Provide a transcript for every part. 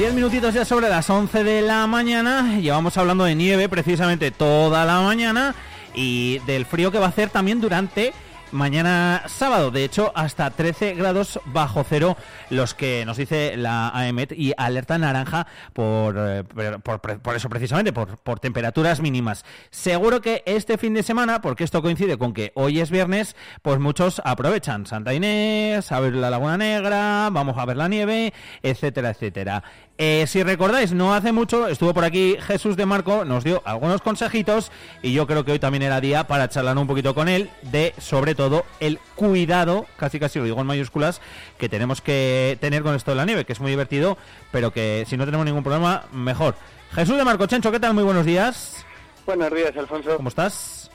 10 minutitos ya sobre las 11 de la mañana. Llevamos hablando de nieve precisamente toda la mañana y del frío que va a hacer también durante mañana sábado. De hecho, hasta 13 grados bajo cero los que nos dice la AEMET y alerta naranja por, eh, por, eso precisamente, por, por temperaturas mínimas. Seguro que este fin de semana, porque esto coincide con que hoy es viernes, pues muchos aprovechan Santa Inés, a ver la Laguna Negra, vamos a ver la nieve, etcétera, etcétera. Eh, si recordáis, no hace mucho estuvo por aquí Jesús de Marco, nos dio algunos consejitos y yo creo que hoy también era día para charlar un poquito con él de, sobre todo, el cuidado, casi casi lo digo en mayúsculas, que tenemos que tener con esto de la nieve, que es muy divertido, pero que si no tenemos ningún problema, mejor. Jesús de Marco Chencho, ¿qué tal? Muy buenos días. Buenos días, Alfonso. ¿Cómo estás?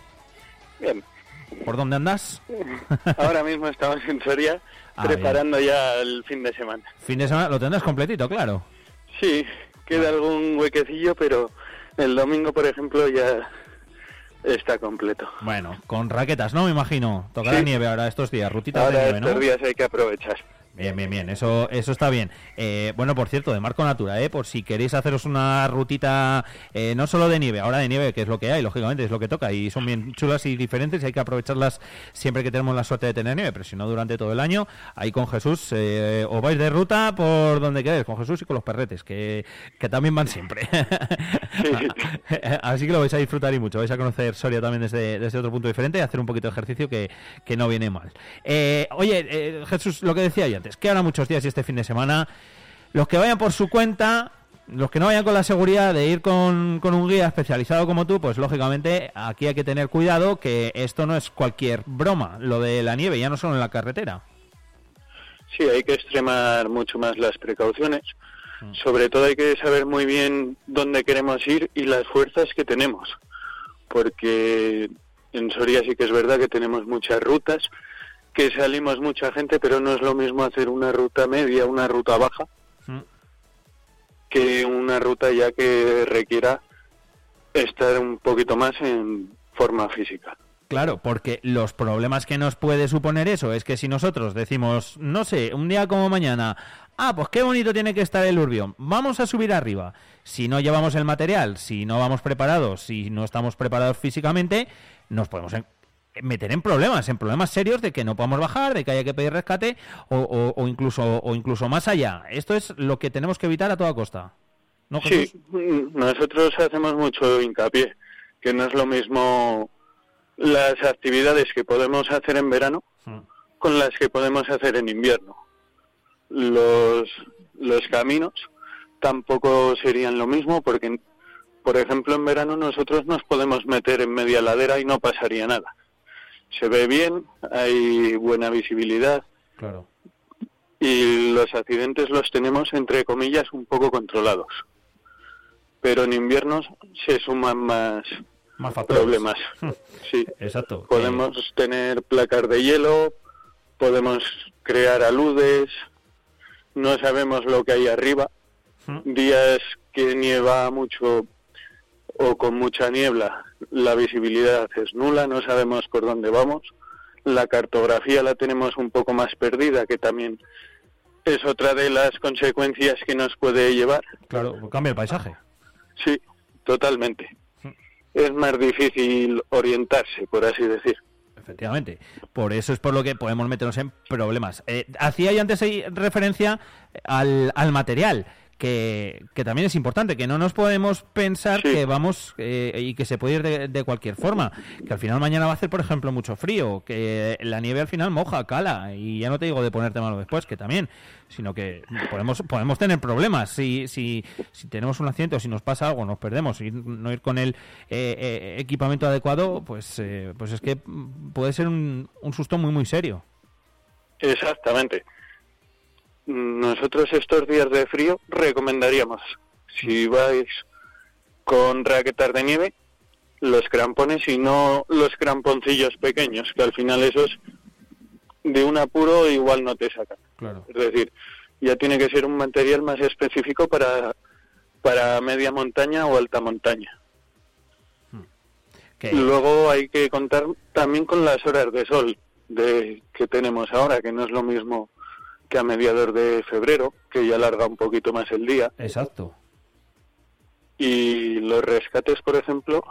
Bien. ¿Por dónde andas? Ahora mismo estamos en Soria, ah, preparando ya el fin de semana. Fin de semana, lo tendrás completito, claro. Sí, queda algún huequecillo, pero el domingo, por ejemplo, ya está completo. Bueno, con raquetas, ¿no? Me imagino. Tocar nieve ahora estos días, rutitas de nieve, ¿no? estos días hay que aprovechar. Bien, bien, bien, eso, eso está bien. Eh, bueno, por cierto, de Marco Natura, ¿eh? por si queréis haceros una rutita eh, no solo de nieve, ahora de nieve, que es lo que hay, lógicamente, es lo que toca, y son bien chulas y diferentes, y hay que aprovecharlas siempre que tenemos la suerte de tener nieve, pero si no durante todo el año, ahí con Jesús, eh, os vais de ruta por donde queráis, con Jesús y con los perretes, que, que también van siempre. Así que lo vais a disfrutar y mucho, vais a conocer Soria también desde, desde otro punto diferente y hacer un poquito de ejercicio que, que no viene mal. oye, Jesús, lo que decía yo es que ahora muchos días y este fin de semana, los que vayan por su cuenta, los que no vayan con la seguridad de ir con, un guía especializado como tú, pues lógicamente aquí hay que tener cuidado que esto no es cualquier broma, lo de la nieve, ya no solo en la carretera. Sí, hay que extremar mucho más las precauciones. Mm. Sobre todo hay que saber muy bien dónde queremos ir y las fuerzas que tenemos. Porque en Soria sí que es verdad que tenemos muchas rutas, que salimos mucha gente, pero no es lo mismo hacer una ruta media, una ruta baja, mm. que una ruta ya que requiera estar un poquito más en forma física. Claro, porque los problemas que nos puede suponer eso es que si nosotros decimos, no sé, un día como mañana, ah, pues qué bonito tiene que estar el Urbión, vamos a subir arriba. Si no llevamos el material, si no vamos preparados, si no estamos preparados físicamente, nos podemos meter en problemas, en problemas serios de que no podamos bajar, de que haya que pedir rescate o, o, incluso o incluso más allá. Esto es lo que tenemos que evitar a toda costa. ¿No, sí, nosotros hacemos mucho hincapié, que no es lo mismo las actividades que podemos hacer en verano con las que podemos hacer en invierno. Los, los caminos tampoco serían lo mismo porque, por ejemplo, en verano nosotros nos podemos meter en media ladera y no pasaría nada se ve bien, hay buena visibilidad. Claro. Y los accidentes los tenemos, entre comillas, un poco controlados. Pero en invierno se suman más, más problemas. sí. Exacto. Podemos tener placas de hielo, podemos crear aludes, no sabemos lo que hay arriba. Días que nieva mucho o con mucha niebla, la visibilidad es nula, no sabemos por dónde vamos. La cartografía la tenemos un poco más perdida, que también es otra de las consecuencias que nos puede llevar. Claro, cambia el paisaje. Sí, totalmente. Es más difícil orientarse, por así decir. Efectivamente. Por eso es por lo que podemos meternos en problemas. Eh, hacía yo antes referencia al, al material que, que, también es importante, que no nos podemos pensar que vamos eh, y que se puede ir de, cualquier forma, que al final mañana va a hacer, por ejemplo, mucho frío, que la nieve al final moja, cala, y ya no te digo de ponerte malo después, que también, sino que podemos, podemos tener problemas. Si, si, si tenemos un accidente o si nos pasa algo, nos perdemos. Y no ir con el eh, eh, equipamiento adecuado, pues, pues es que puede ser un, un susto muy, muy serio. Exactamente nosotros estos días de frío recomendaríamos, si vais con raquetas de nieve, los crampones y no los cramponcillos pequeños, que al final esos de un apuro igual no te sacan. Es decir, ya tiene que ser un material más específico para, para media montaña o alta montaña. Hmm. Luego hay que contar también con las horas de sol de que tenemos ahora, que no es lo mismo que a mediados de febrero, que ya alarga un poquito más el día. Exacto. Y los rescates, por ejemplo,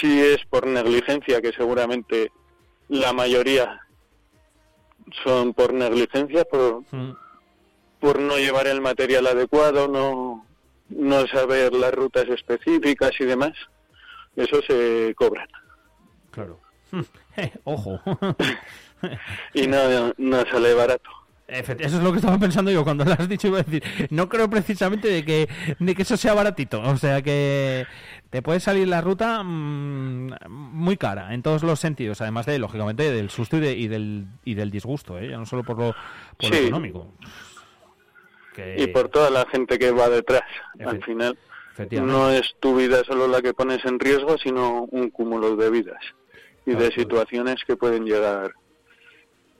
si es por negligencia, que seguramente la mayoría son por negligencia, por, Mm. por no llevar el material adecuado, no, no saber las rutas específicas y demás, eso se cobran. Claro. Ojo. Y no, no sale barato. Eso es lo que estaba pensando yo cuando lo has dicho. Iba a decir, no creo precisamente de que, de que eso sea baratito. O sea que te puede salir la ruta mm, muy cara en todos los sentidos. Además de, lógicamente, del susto y, de- y del, y del disgusto. ¿eh? Ya no solo por lo, por lo Sí. económico. Que- Y por toda la gente que va detrás. Al final, no es tu vida solo la que pones en riesgo, sino un cúmulo de vidas y de situaciones que pueden llegar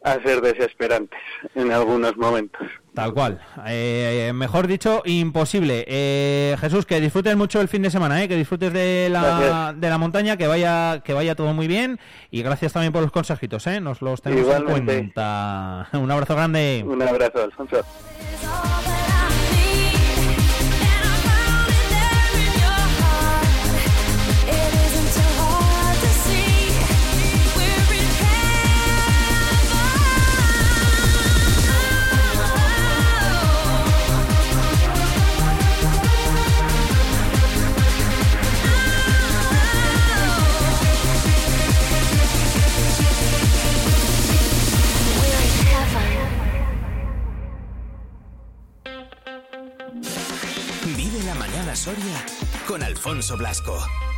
a ser desesperantes en algunos momentos. Tal cual. Eh, mejor dicho, imposible. Eh, Jesús, que disfrutes mucho el fin de semana, ¿eh? que disfrutes de la, de la montaña, que vaya, que vaya todo muy bien. Y gracias también por los consejitos, ¿eh? nos los tenemos Igualmente. en cuenta. Un abrazo grande. Un abrazo, Alfonso. Con Alfonso Blasco.